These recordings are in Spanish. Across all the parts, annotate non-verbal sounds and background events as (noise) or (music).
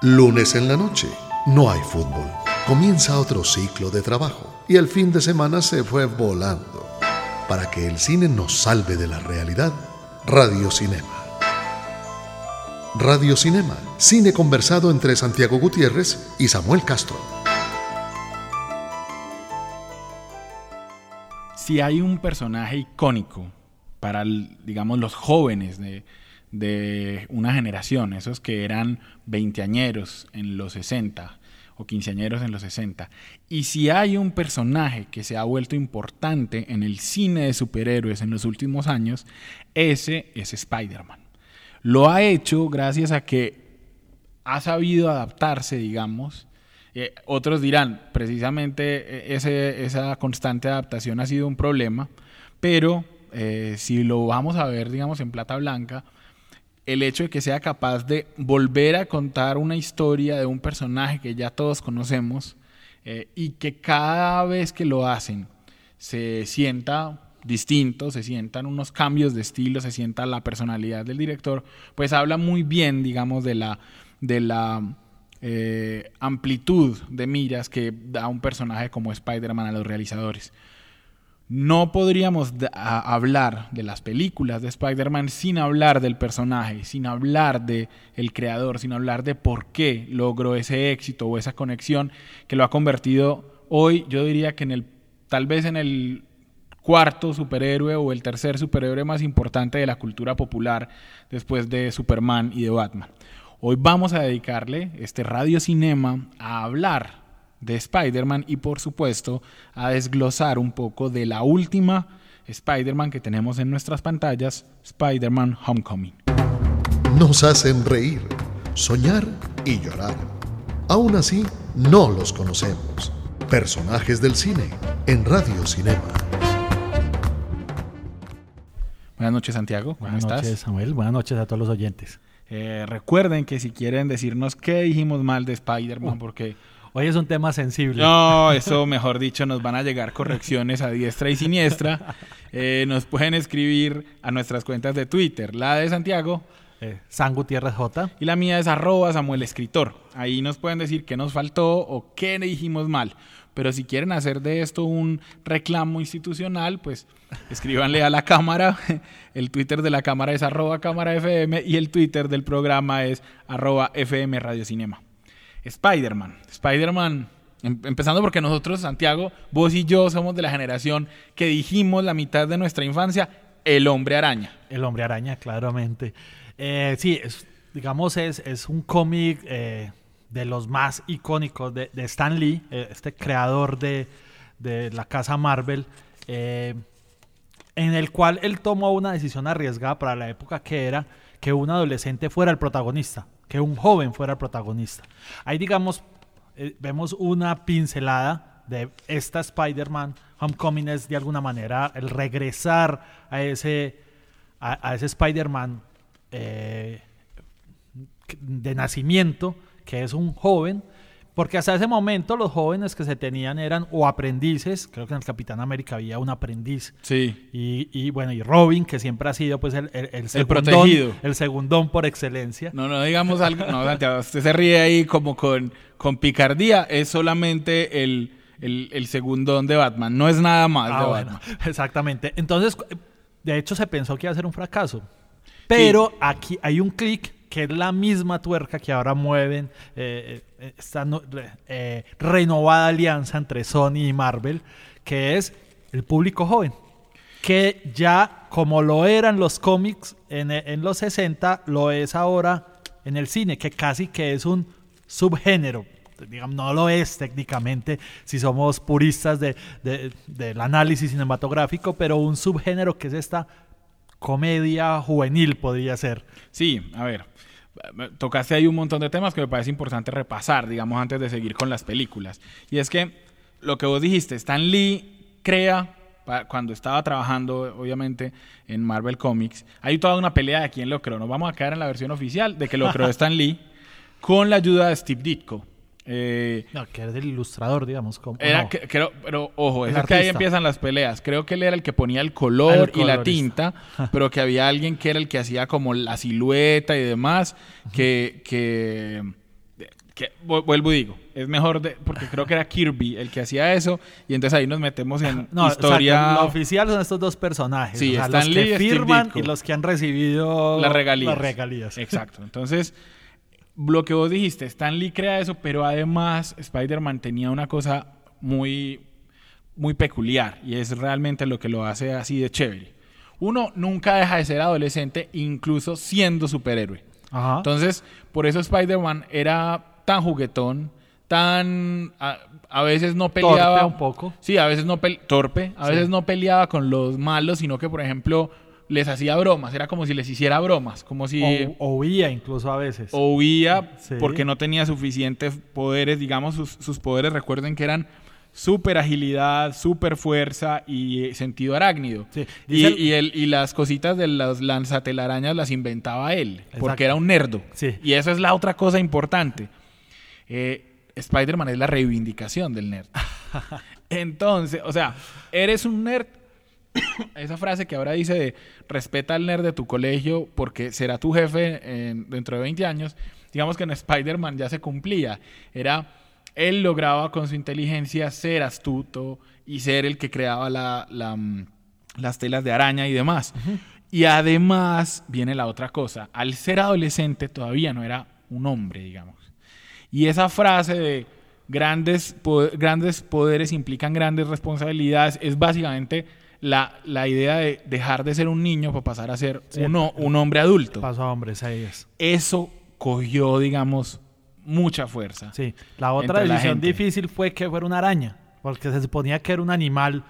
Lunes en la noche, no hay fútbol. Comienza otro ciclo de trabajo y el fin de semana se fue volando. Para que el cine nos salve de la realidad, Radio Cinema. Radio Cinema, cine conversado entre Santiago Gutiérrez y Samuel Castro. Si hay un personaje icónico para, digamos, los jóvenes de, de una generación, esos que eran veinteañeros en los 60 o quinceañeros en los 60. Y si hay un personaje que se ha vuelto importante en el cine de superhéroes en los últimos años, ese es Spider-Man. Lo ha hecho gracias a que ha sabido adaptarse, digamos. Eh, otros dirán, precisamente ese, esa constante adaptación ha sido un problema, pero eh, si lo vamos a ver, digamos, en plata blanca, el hecho de que sea capaz de volver a contar una historia de un personaje que ya todos conocemos eh, y que cada vez que lo hacen se sienta distinto, se sientan unos cambios de estilo, se sienta la personalidad del director, pues habla muy bien, digamos, de la, de la eh, amplitud de miras que da un personaje como Spider-Man a los realizadores. No podríamos hablar de las películas de Spider-Man sin hablar del personaje, sin hablar de el creador, sin hablar de por qué logró ese éxito o esa conexión que lo ha convertido hoy, yo diría que en el tal vez en el cuarto superhéroe o el tercer superhéroe más importante de la cultura popular después de Superman y de Batman. Hoy vamos a dedicarle este radio cinema a hablar de Spider-Man y por supuesto a desglosar un poco de la última Spider-Man que tenemos en nuestras pantallas, Spider-Man Homecoming. Nos hacen reír, soñar y llorar. Aún así, no los conocemos. Personajes del cine en Radio Cinema. Buenas noches, Santiago. ¿Cómo Buenas noches, Samuel. Buenas noches a todos los oyentes. Eh, recuerden que si quieren decirnos qué dijimos mal de Spider-Man, uh. porque Hoy es un tema sensible. No, eso mejor dicho, nos van a llegar correcciones a diestra y siniestra. (laughs) Eh, nos pueden escribir a nuestras cuentas de Twitter, la de Santiago. Eh, San Gutiérrez J. Y la mía es arroba Samuel Escritor. Ahí nos pueden decir qué nos faltó o qué dijimos mal. Pero si quieren hacer de esto un reclamo institucional, pues escríbanle a la cámara. (laughs) El Twitter de la cámara es arroba cámara FM y el Twitter del programa es arroba FM Radio Cinema. Spider-Man. Spider-Man, em, empezando porque nosotros, Santiago, vos y yo somos de la generación que dijimos la mitad de nuestra infancia, el hombre araña. El hombre araña, claramente. Eh, sí, digamos, es, es un cómic eh, de los más icónicos de, Stan Lee, eh, este creador de, de, la casa Marvel, en el cual él tomó una decisión arriesgada para la época que era que un adolescente fuera el protagonista que un joven fuera el protagonista. Ahí, digamos, eh, vemos una pincelada de esta Spider-Man. Homecoming es de alguna manera el regresar a ese, a, ese Spider-Man eh, de nacimiento, que es un joven porque hasta ese momento los jóvenes que se tenían eran o aprendices, creo que en el Capitán América había un aprendiz. Sí. Y, bueno, y Robin, que siempre ha sido pues el, el, el, segundón, protegido. El segundón por excelencia. No, no digamos algo, no, usted se ríe ahí como con, con picardía, es solamente el, el, segundón de Batman, no es nada más ah, de Batman. (laughs) Exactamente. Entonces, de hecho se pensó que iba a ser un fracaso. Pero aquí hay un clic que es la misma tuerca que ahora mueven eh, eh, esta eh, renovada alianza entre Sony y Marvel, que es el público joven, que ya como lo eran los cómics en, los 60, lo es ahora en el cine, que casi que es un subgénero. Digamos, no lo es técnicamente si somos puristas del análisis cinematográfico, pero un subgénero que es esta comedia juvenil podría ser. Sí, a ver, tocaste ahí un montón de temas que me parece importante repasar, digamos, antes de seguir con las películas. Y es que lo que vos dijiste, Stan Lee crea, cuando estaba trabajando, obviamente, en Marvel Comics, hay toda una pelea de quién lo creó. Nos vamos a quedar en la versión oficial de que lo creó (laughs) Stan Lee con la ayuda de Steve Ditko. Eh, no, que era el ilustrador, digamos. Como, era pero ojo, es que ahí empiezan las peleas. Creo que él era el que ponía el color y la tinta, (laughs) pero que había alguien que era el que hacía como la silueta y demás, que, que que vu- vuelvo y digo, es mejor de, porque creo que era Kirby el que hacía eso y entonces ahí nos metemos en (laughs) No, historia exacto, lo oficial son estos dos personajes. Sí, o sea, los Lee que firman y los que han recibido las regalías. las regalías. Exacto. Entonces, lo que vos dijiste, Stan Lee crea eso, pero además Spider-Man tenía una cosa muy, muy peculiar y es realmente lo que lo hace así de chévere. Uno nunca deja de ser adolescente, incluso siendo superhéroe. Ajá. Entonces, por eso Spider-Man era tan juguetón, tan... A, a veces no peleaba... Torpe un poco. Sí, a veces no torpe, a Sí. veces no peleaba con los malos, sino que, por ejemplo, les hacía bromas. Era como si les hiciera bromas, como si... O, o huía incluso a veces. o huía Sí. porque no tenía suficientes poderes, digamos, sus, sus poderes, recuerden que eran super agilidad, super fuerza y eh, sentido arácnido. Sí. Y, el- y el- y las cositas de las lanzatelarañas las inventaba él, Exacto. porque era un nerdo. Sí. Y eso es la otra cosa importante. Eh, Spider-Man es la reivindicación del nerd. (laughs) Entonces, o sea, eres un nerd. Esa frase que ahora dice de respeta al nerd de tu colegio porque será tu jefe en- dentro de 20 años, digamos que en Spider-Man ya se cumplía. Era, él lograba con su inteligencia ser astuto y ser el que creaba la- la, mm, las telas de araña y demás. Y además viene la otra cosa, al ser adolescente todavía no era un hombre, digamos. Y esa frase de grandes, po- grandes poderes implican grandes responsabilidades es básicamente la, la idea de dejar de ser un niño para pasar a ser Sí. uno, un hombre adulto. Paso a hombres, ahí es. Eso cogió, digamos, mucha fuerza. Sí. La otra la decisión difícil fue que fuera una araña, porque se suponía que era un animal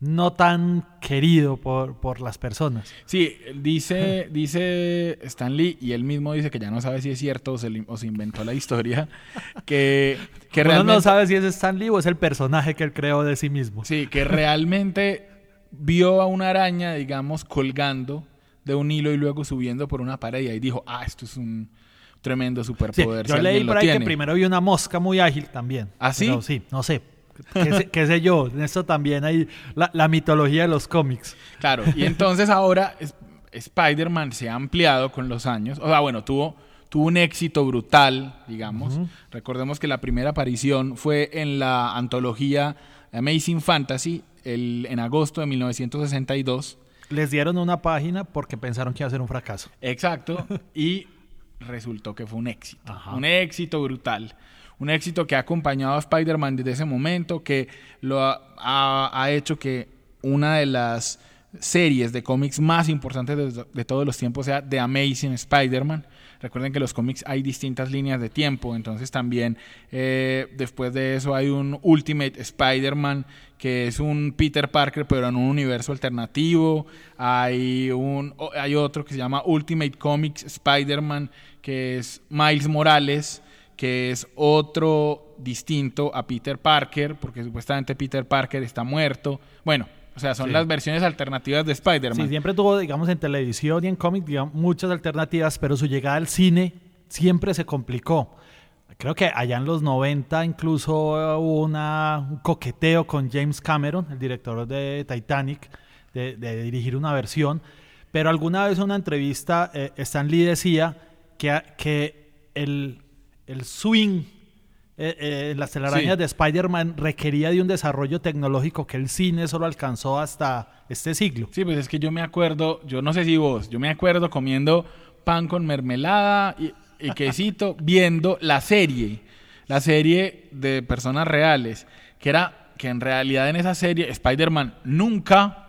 no tan querido por, por las personas. Sí, dice, (laughs) dice Stan Lee, y él mismo dice que ya no sabe si es cierto o se, le- o se inventó la historia, (laughs) que, que Uno realmente... no sabe si es Stan Lee o es el personaje que él creó de sí mismo. Sí, que realmente vio a una araña, digamos, colgando de un hilo y luego subiendo por una pared y ahí dijo, ah, esto es un tremendo Sí, superpoder. yo si leí por ahí que tiene". primero vi una mosca muy ágil también. ¿Ah, sí? Pero sí, no sé. ¿Qué, sé, qué sé yo? En esto también hay la, la mitología de los cómics. Claro, y entonces ahora Spider-Man se ha ampliado con los años. O sea, bueno, tuvo, tuvo un éxito brutal, digamos. Recordemos que la primera aparición fue en la antología Amazing Fantasy el, en agosto de 1962. Les dieron una página porque pensaron que iba a ser un fracaso. Exacto. (laughs) y resultó que fue un éxito. Ajá. Un éxito brutal. Un éxito que ha acompañado a Spider-Man desde ese momento, que lo ha, ha- ha hecho que una de las series de cómics más importantes de, de todos los tiempos sea The Amazing Spider-Man. Recuerden que los cómics hay distintas líneas de tiempo, entonces también eh, después de eso hay un Ultimate Spider-Man que es un Peter Parker pero en un universo alternativo. Hay, un, hay otro que se llama Ultimate Comics Spider-Man que es Miles Morales que es otro distinto a Peter Parker porque supuestamente Peter Parker está muerto. Bueno, o sea, son Sí. las versiones alternativas de Spider-Man. Sí, siempre tuvo, digamos, en televisión y en cómics, digamos, muchas alternativas, pero su llegada al cine siempre se complicó. Creo que allá en los 90 incluso eh, hubo una, un coqueteo con James Cameron, el director de Titanic, de, de dirigir una versión. Pero alguna vez en una entrevista, eh, Stan Lee decía que, que el, el swing eh, eh, las telarañas Sí. de Spider-Man requería de un desarrollo tecnológico que el cine solo alcanzó hasta este siglo. Sí, pues es que yo me acuerdo, yo no sé si vos, yo me acuerdo comiendo pan con mermelada y, y quesito, viendo la serie, la serie de personas reales, que era que en realidad en esa serie Spider-Man nunca,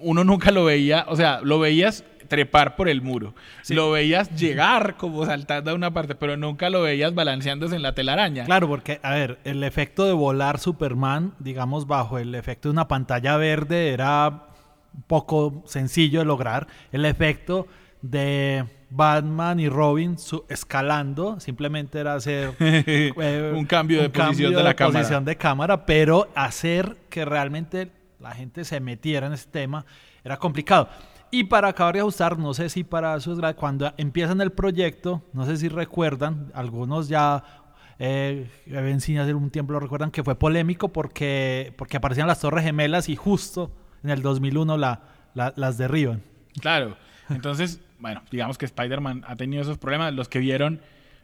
uno nunca lo veía, o sea, lo veías trepar por el muro, lo veías llegar como saltando a una parte, pero nunca lo veías balanceándose en la telaraña. Claro, porque, a ver, el efecto de volar Superman, digamos, bajo el efecto de una pantalla verde era un poco sencillo de lograr. El efecto de Batman y Robin su- escalando simplemente era hacer (laughs) eh, Un cambio de posición de la cámara. posición de cámara, pero hacer que realmente la gente se metiera en ese tema era complicado. Y para acabar de ajustar, no sé si para sus cuando empiezan el proyecto, no sé si recuerdan, algunos ya eh, cine hace un tiempo lo recuerdan que fue polémico porque, porque aparecían las Torres Gemelas y justo en el 2001 la, la- las derriban. Claro. Entonces, bueno, digamos que Spider-Man ha tenido esos problemas. Los que vieron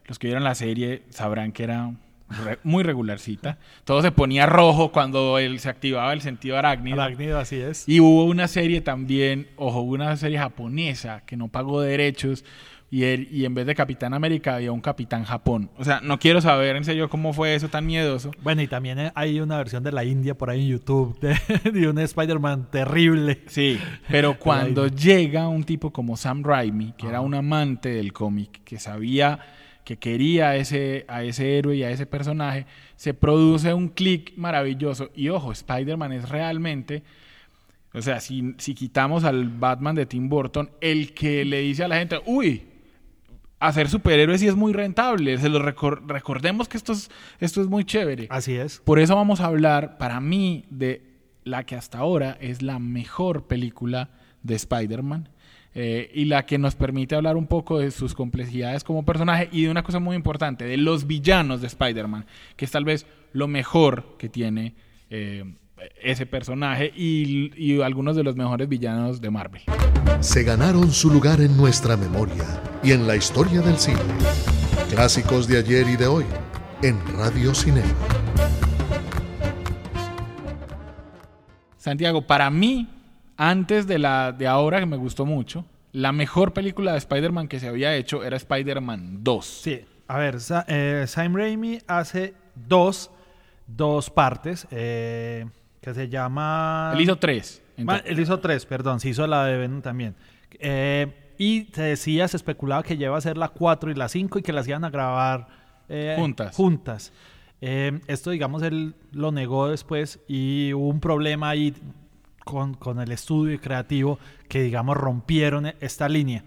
los que vieron la serie sabrán que era re- muy regularcita. Todo se ponía rojo cuando él se activaba el sentido arácnido. Arácnido, así es. Y hubo una serie también, ojo, una serie japonesa que no pagó derechos y, él- y en vez de Capitán América había un Capitán Japón. O sea, no quiero saber en serio cómo fue eso tan miedoso. Bueno, y también eh, hay una versión de la India por ahí en YouTube (laughs) de, de un Spider-Man terrible. Sí, pero cuando llega un tipo como Sam Raimi, que era un amante del cómic, que sabía que quería a ese, a ese héroe y a ese personaje, se produce un clic maravilloso. Y ojo, Spider-Man es realmente, o sea, si, si quitamos al Batman de Tim Burton, el que le dice a la gente, uy, hacer superhéroes sí es muy rentable, se lo recor- recordemos que esto es, esto es muy chévere. Así es. Por eso vamos a hablar, para mí, de la que hasta ahora es la mejor película de Spider-Man eh, y la que nos permite hablar un poco de sus complejidades como personaje y de una cosa muy importante, de los villanos de Spider-Man, que es tal vez lo mejor que tiene eh, ese personaje y, y algunos de los mejores villanos de Marvel. Se ganaron su lugar en nuestra memoria y en la historia del cine. Clásicos de ayer y de hoy en Radio Cinema. Santiago, para mí, antes de la de ahora que me gustó mucho, la mejor película de Spider-Man que se había hecho era Spider-Man 2. Sí, a ver, Sa- eh, Sam Raimi hace dos, dos partes eh, que se llama... Él hizo tres. Ma- él hizo tres, perdón, se hizo la de Venom también. Eh, y se decía, se especulaba que lleva a ser la 4 y la 5 y que las iban a grabar eh, Juntas. juntas. Eh, esto, digamos, él lo negó después y hubo un problema ahí con, con el estudio creativo que, digamos, rompieron esta línea.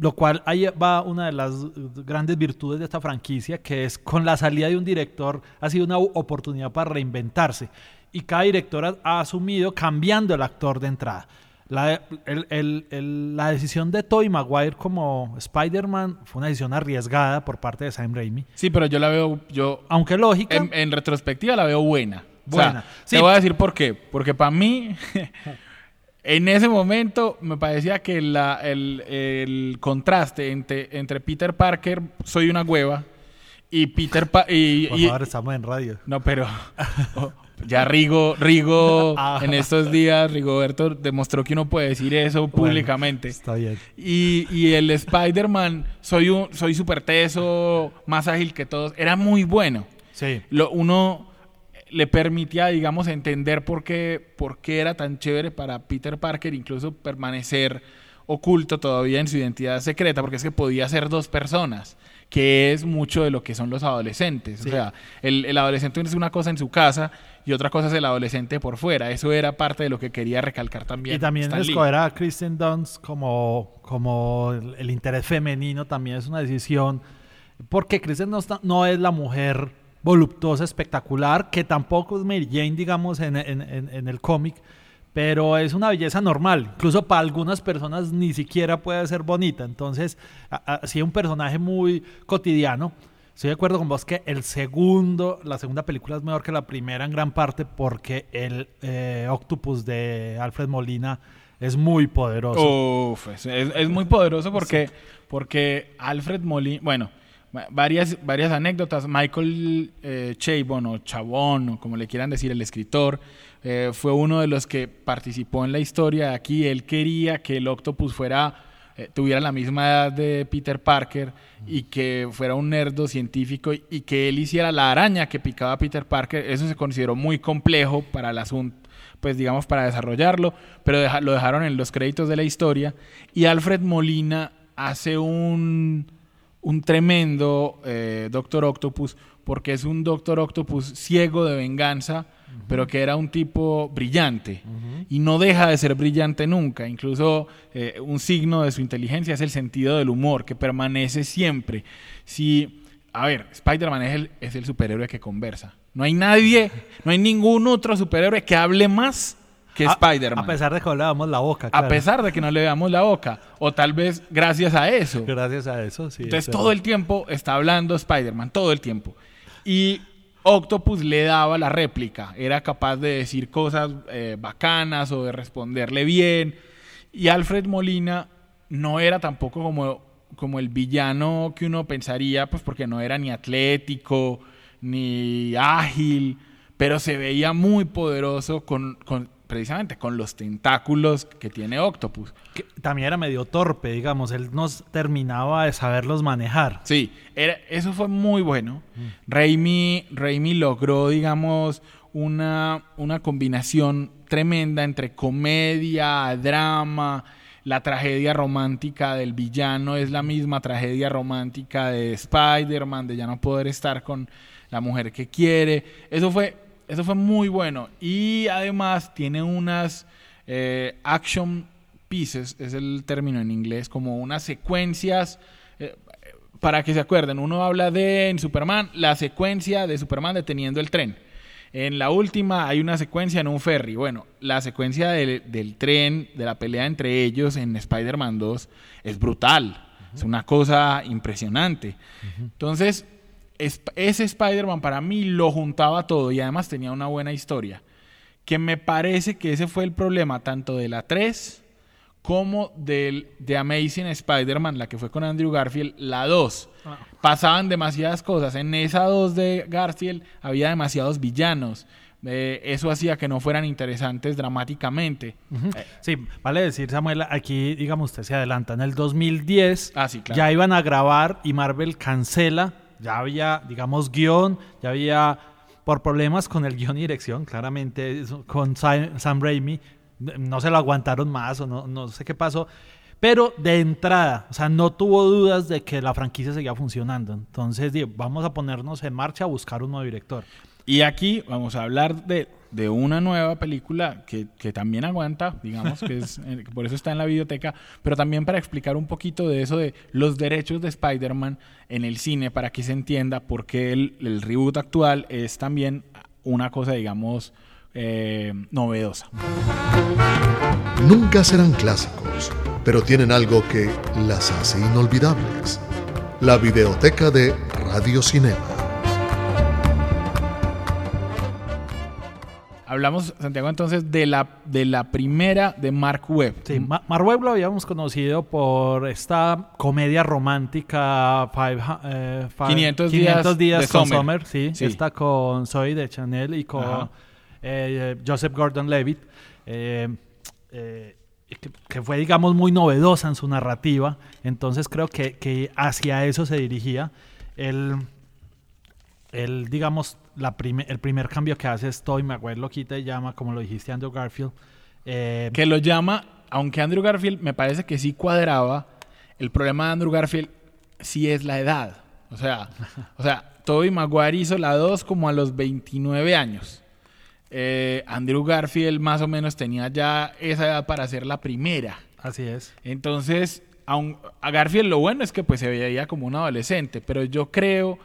Lo cual ahí va una de las grandes virtudes de esta franquicia, que es con la salida de un director ha sido una oportunidad para reinventarse. Y cada director ha, asumido cambiando el actor de entrada. La, el- el- el- la decisión de Tobey Maguire como Spider-Man fue una decisión arriesgada por parte de Sam Raimi. Sí, pero yo la veo, yo Aunque lógica, en, en retrospectiva la veo buena. O sea, Buena. Sí. Te voy a decir por qué. Porque para mí, (laughs) en ese momento me parecía que la- el, el contraste entre, entre Peter Parker, soy una hueva, y Peter Pa- y, por y- favor, estamos en radio. No, pero (laughs) ya Rigo, Rigo (laughs) Ah. en estos días, Rigoberto demostró que uno puede decir eso públicamente. Está bien. Y, y el Spider-Man, soy un, soy súper teso, más ágil que todos, era muy bueno. Sí. Lo, uno le permitía, digamos, entender por qué, por qué era tan chévere para Peter Parker incluso permanecer oculto todavía en su identidad secreta, porque es que podía ser dos personas, que es mucho de lo que son los adolescentes. Sí. O sea, el, el adolescente es una cosa en su casa y otra cosa es el adolescente por fuera. Eso era parte de lo que quería recalcar también. Y también Stan Lee. escoger a Kristen Dunst como, como el, el interés femenino también es una decisión. Porque Kristen Dunst no es la mujer voluptuosa, espectacular, que tampoco es Mary Jane, digamos, en, en- en- en el cómic, pero es una belleza normal. Incluso para algunas personas ni siquiera puede ser bonita. Entonces, así un personaje muy cotidiano. Estoy de acuerdo con vos que el segundo, la segunda película es mejor que la primera en gran parte porque el eh, Octopus de Alfred Molina es muy poderoso. Uf, es, es- muy poderoso porque, porque Alfred Molina, bueno, va- varias, varias anécdotas. Michael eh, Chabon o Chabón, o como le quieran decir, el escritor, eh, fue uno de los que participó en la historia de aquí. Él quería que el Octopus fuera eh, tuviera la misma edad de Peter Parker y que fuera un nerdo científico y, que él hiciera la araña que picaba a Peter Parker. Eso se consideró muy complejo para el asunto pues digamos para desarrollarlo, pero lo dejaron en los créditos de la historia y Alfred Molina hace un, un tremendo eh, Doctor Octopus porque es un Doctor Octopus ciego de venganza, pero que era un tipo brillante y no deja de ser brillante nunca. Incluso eh, un signo de su inteligencia es el sentido del humor, que permanece siempre. Si, a ver, Spider-Man es el, es el superhéroe que conversa. No hay nadie, no hay ningún otro superhéroe que hable más que Spider-Man. A pesar de que le damos la boca. A pesar de que no le veamos la boca. O tal vez gracias a eso. Gracias a eso, sí. Entonces es todo el tiempo está hablando Spider-Man, todo el tiempo. Y Octopus le daba la réplica, era capaz de decir cosas eh, bacanas o de responderle bien. Y Alfred Molina no era tampoco como como el villano que uno pensaría, pues porque no era ni atlético, ni ágil, pero se veía muy poderoso con, con precisamente con los tentáculos que tiene Octopus. Que también era medio torpe, digamos, él nos terminaba de saberlos manejar. Sí, era, eso fue muy bueno. Raimi, Raimi logró, digamos, una, una combinación tremenda entre comedia, drama, la tragedia romántica del villano es la misma tragedia romántica de Spider-Man, de ya no poder estar con la mujer que quiere. Eso fue, eso fue muy bueno. Y además tiene unas eh, action pieces, es el término en inglés, como unas secuencias. eh, para que se acuerden, uno habla de en Superman, la secuencia de Superman deteniendo el tren. En la última hay una secuencia en un ferry. Bueno, la secuencia del, del tren, de la pelea entre ellos en Spider-Man 2 es brutal. Es una cosa impresionante. Entonces, es- ese Spider-Man para mí lo juntaba todo y además tenía una buena historia. Que me parece que ese fue el problema tanto de la 3 como del, de Amazing Spider-Man, la que fue con Andrew Garfield, la 2. Ah. Pasaban demasiadas cosas. En esa 2 de Garfield había demasiados villanos. Eh, eso hacía que no fueran interesantes dramáticamente. Eh, Sí, vale decir, Samuel, aquí, digamos, usted se adelanta. En el 2010 Ah, sí, claro. ya iban a grabar y Marvel cancela. Ya había, digamos, guion, ya había, por problemas con el guion y dirección, claramente, con Sam, Sam Raimi, no se lo aguantaron más o no, no sé qué pasó. Pero de entrada, o sea, no tuvo dudas de que la franquicia seguía funcionando. Entonces, vamos a ponernos en marcha a buscar un nuevo director. Y aquí vamos a hablar de, de una nueva película que, que también aguanta, digamos, que es, eh, por eso está en la biblioteca, pero también para explicar un poquito de eso de los derechos de Spider-Man en el cine, para que se entienda por qué el, el reboot actual es también una cosa, digamos, eh, novedosa. Nunca serán clásicos, pero tienen algo que las hace inolvidables. La videoteca de Radio Cinema. Hablamos, Santiago, entonces de la, de la primera de Mark Webb. Sí, Ma- Mark lo habíamos conocido por esta comedia romántica five, eh, five- 500 días días de con Summer. Summer, sí, Sí. Esta con Zoe de Chanel y con eh, Joseph Gordon-Levitt. eh, eh, que, que fue, digamos, muy novedosa en su narrativa. Entonces creo que, que hacia eso se dirigía. El, el digamos, la prime- el primer cambio que hace es Toy Maguire lo quita y llama, como lo dijiste, Andrew Garfield. Eh, que lo llama, aunque Andrew Garfield me parece que sí cuadraba, el problema de Andrew Garfield sí es la edad. O sea, o sea, Tobey Maguire hizo la 2 como a los 29 años. Eh, Andrew Garfield más o menos tenía ya esa edad para hacer la primera. así es. Entonces, aun- a Garfield lo bueno es que pues se veía como un adolescente, pero yo creo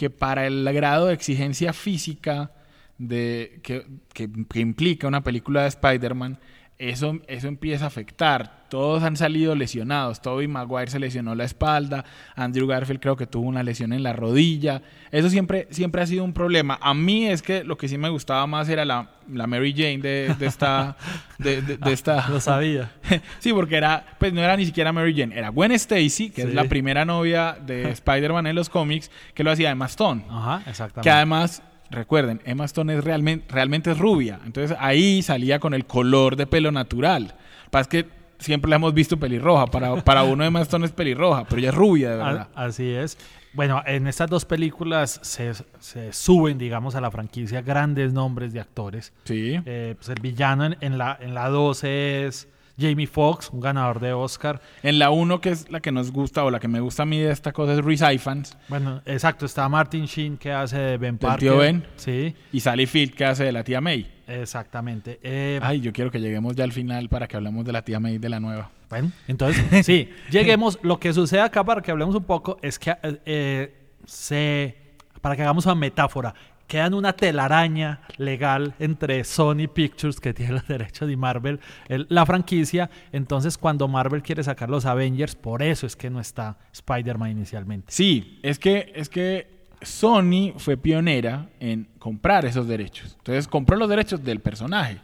que para el grado de exigencia física de, que, que- que implica una película de Spider-Man, eso, eso empieza a afectar. Todos han salido lesionados. Tobey Maguire se lesionó la espalda. Andrew Garfield creo que tuvo una lesión en la rodilla. Eso siempre, siempre ha sido un problema. A mí es que lo que sí me gustaba más era la, la Mary Jane de, de esta... (laughs) De, de- de esta Lo sabía. (laughs) sí, porque era, pues no era ni siquiera Mary Jane, era Gwen Stacy, que Sí. es la primera novia de (laughs) Spider-Man en los cómics, que lo hacía Emma Stone. Ajá, exactamente. Que además, recuerden, Emma Stone es realmente, realmente es rubia. Entonces ahí salía con el color de pelo natural. Pasa que siempre la hemos visto pelirroja. Para, para uno Emma Stone es pelirroja, pero ella es rubia, de verdad. así es. Bueno, en estas dos películas se, se suben, digamos, a la franquicia grandes nombres de actores. Sí. Eh, pues el villano en, en la, en la 2 es Jamie Foxx, un ganador de Oscar. En la 1, que es la que nos gusta o la que me gusta a mí de esta cosa, es Reese Ifans. Bueno, exacto, está Martin Sheen que hace de Ben Parker. tío Ben. Sí, Y Sally Field, que hace de la tía May. exactamente. Eh, Ay, yo quiero que lleguemos ya al final para que hablemos de la tía May de la nueva. Bueno, entonces, (laughs) sí, lleguemos. Lo que sucede acá, para que hablemos un poco, es que eh, eh, se. Para que hagamos una metáfora, quedan una telaraña legal entre Sony Pictures, que tiene los derechos, y Marvel, el- la franquicia. Entonces, cuando Marvel quiere sacar los Avengers, por eso es que no está Spider-Man inicialmente. Sí, es que, es que Sony fue pionera en comprar esos derechos. Entonces compró los derechos del personaje.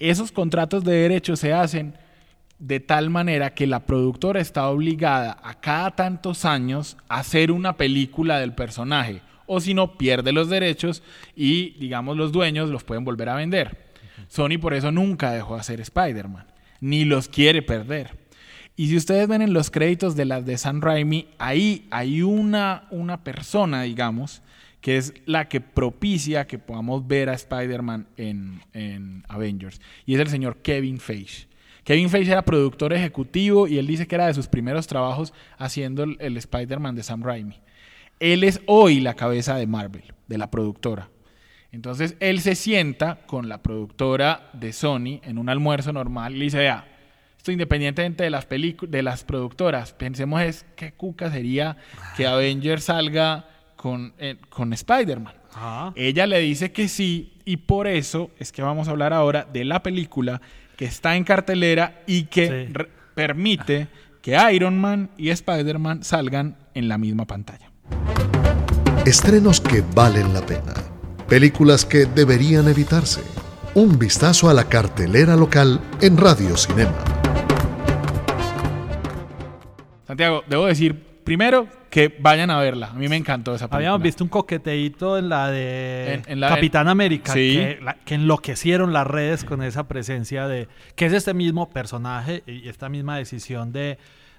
Esos contratos de derechos se hacen de tal manera que la productora está obligada a cada tantos años a hacer una película del personaje, o si no, pierde los derechos y, digamos, los dueños los pueden volver a vender. Sony por eso nunca dejó de hacer Spider-Man, ni los quiere perder. Y si ustedes ven en los créditos de las de San Raimi, ahí hay una, una persona, digamos, que es la que propicia que podamos ver a Spider-Man en, en, Avengers. Y es el señor Kevin Feige. Kevin Feige era productor ejecutivo y él dice que era de sus primeros trabajos haciendo el, el Spider-Man de Sam Raimi. Él es hoy la cabeza de Marvel, de la productora. Entonces él se sienta con la productora de Sony en un almuerzo normal y le dice, vea, esto independientemente de las, de las productoras, pensemos es qué cuca sería que (laughs) Avengers salga con, eh, con Spider-Man. Ella le dice que sí y por eso es que vamos a hablar ahora de la película que está en cartelera y que permite que Iron Man y Spider-Man salgan en la misma pantalla. Estrenos que valen la pena. Películas que deberían evitarse. Un vistazo a la cartelera local en Radio Cinema. Santiago, debo decir primero que vayan a verla. A mí me encantó esa película. Habíamos visto un coqueteíto en la de Capitán América, que, enloquecieron las redes con esa presencia de que es este mismo personaje y esta misma decisión de,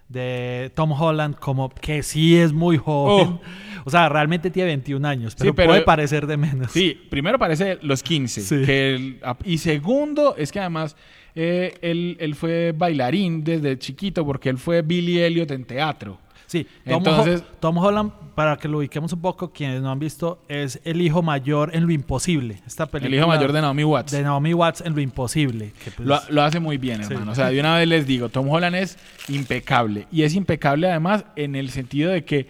de Tom Holland como que sí es muy joven. Oh. (laughs) O sea, realmente tiene 21 años, pero, puede parecer de menos. Sí, primero parece los 15. y segundo, es que además eh, él, él, fue bailarín desde chiquito porque él fue Billy Elliot en teatro. Sí, Tom, Entonces, Tom Holland, para que lo ubiquemos un poco, quienes no han visto, es el hijo mayor en Lo Imposible. Esta película, el hijo mayor de Naomi Watts. De Naomi Watts en Lo Imposible. Pues, lo, lo, hace muy bien, hermano. O sea, de una vez les digo, Tom Holland es impecable. Y es impecable además en el sentido de que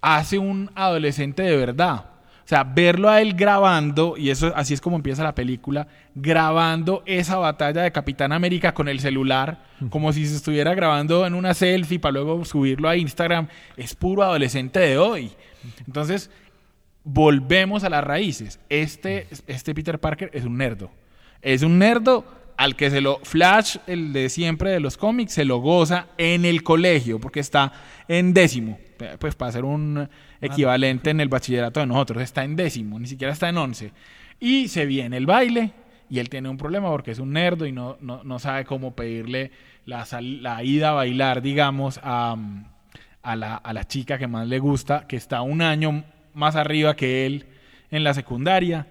hace un adolescente de verdad. O sea, verlo a él grabando, y eso así es como empieza la película, grabando esa batalla de Capitán América con el celular, como si se estuviera grabando en una selfie para luego subirlo a Instagram, es puro adolescente de hoy. Entonces, volvemos a las raíces. Este, este Peter Parker es un nerdo. Es un nerdo al que se lo Flash, el de siempre de los cómics, se lo goza en el colegio, porque está en décimo pues para ser un equivalente en el bachillerato de nosotros, está en décimo, ni siquiera está en once. Y se viene el baile y él tiene un problema porque es un nerdo y no, no, sabe cómo pedirle la, la, ida a bailar, digamos, a, a, la, a la chica que más le gusta, que está un año más arriba que él en la secundaria,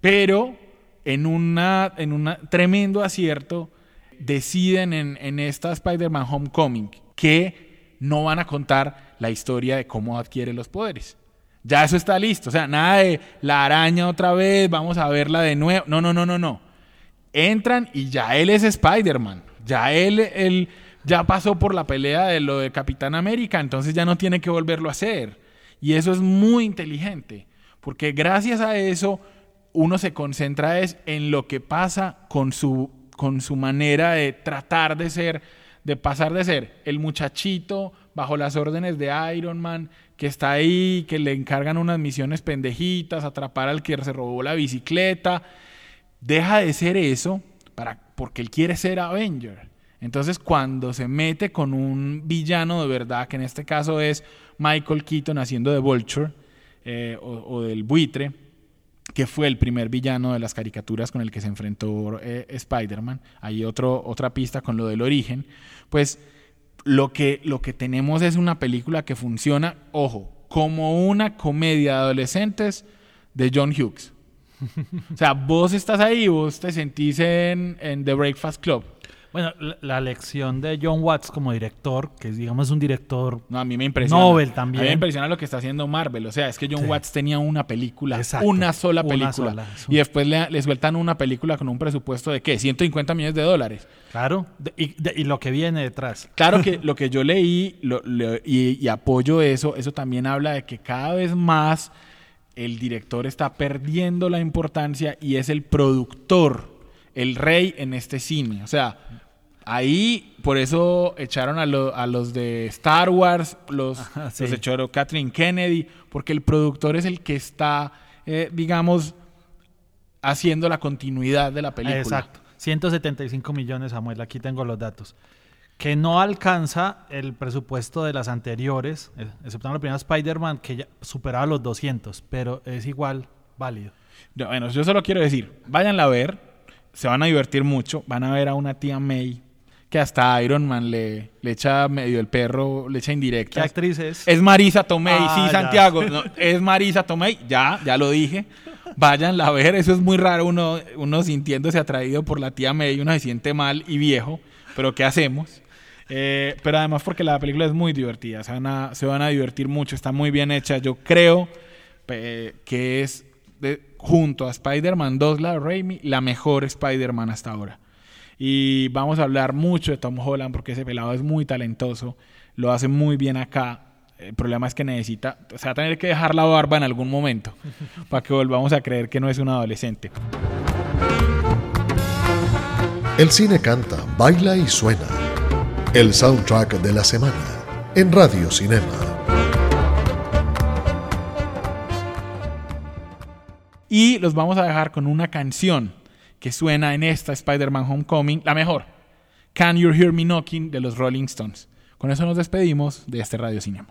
pero en una en un tremendo acierto deciden en, en esta Spider-Man Homecoming que no van a contar la historia de cómo adquiere los poderes. Ya eso está listo. O sea, nada de la araña otra vez, vamos a verla de nuevo. No, no, no, no, no. Entran y ya él es Spider-Man. Ya él, él ya pasó por la pelea de lo de Capitán América, entonces ya no tiene que volverlo a hacer. Y eso es muy inteligente, porque gracias a eso uno se concentra es en lo que pasa con su, con su manera de tratar de ser, de pasar de ser el muchachito bajo las órdenes de Iron Man, que está ahí, que le encargan unas misiones pendejitas, atrapar al que se robó la bicicleta. Deja de ser eso para, porque él quiere ser Avenger. Entonces, cuando se mete con un villano de verdad, que en este caso es Michael Keaton haciendo de Vulture eh, o, del buitre, que fue el primer villano de las caricaturas con el que se enfrentó eh, Spider-Man, hay otro, otra pista con lo del origen, pues lo que, lo que tenemos es una película que funciona, ojo, como una comedia de adolescentes de John Hughes. o sea, vos estás ahí, vos te sentís en, en The Breakfast Club. Bueno, la, lección de John Watts como director, que digamos es un director no, a mí me impresiona. Nobel también. A mí me impresiona lo que está haciendo Marvel. O sea, es que John Watts tenía una película, una sola película. y después le, sueltan una película con un presupuesto de ¿qué? 150 millones de dólares. Claro, y, lo que viene detrás. Claro que (laughs) lo que yo leí y, y apoyo eso, eso también habla de que cada vez más el director está perdiendo la importancia y es el productor el rey en este cine. O sea, ahí por eso echaron a, los de Star Wars, los, (laughs) ah, los echó Kathleen Kennedy, porque el productor es el que está, eh, digamos, haciendo la continuidad de la película. Exacto. 175 millones, Samuel, aquí tengo los datos. Que no alcanza el presupuesto de las anteriores, eh, excepto la primera Spider-Man, que ya superaba los 200, pero es igual válido. Bueno, yo solo quiero decir, váyanla a ver, se van a divertir mucho, van a ver a una tía May que hasta Iron Man le, le echa medio el perro, le echa indirectas. ¿Qué actriz es? Es Marisa Tomei, Ah, sí, ya. Santiago. (laughs) no, es Marisa Tomei, ya, ya lo dije. Váyanla a ver, eso es muy raro, uno, uno sintiéndose atraído por la tía May, uno se siente mal y viejo, pero ¿qué hacemos? Eh, pero además porque la película es muy divertida, se van a, se van a divertir mucho, está muy bien hecha. Yo creo eh, que es, de- junto a Spider-Man 2, la de Raimi, la mejor Spider-Man hasta ahora. Y vamos a hablar mucho de Tom Holland porque ese pelado es muy talentoso, lo hace muy bien acá. El problema es que necesita, o sea, va a tener que dejar la barba en algún momento (laughs) para que volvamos a creer que no es un adolescente. El cine canta, baila y suena. El soundtrack de la semana en Radio Cinema. Y los vamos a dejar con una canción que suena en esta Spider-Man Homecoming, la mejor. Can You Hear Me Knocking de los Rolling Stones. Con eso nos despedimos de este Radio Cinema.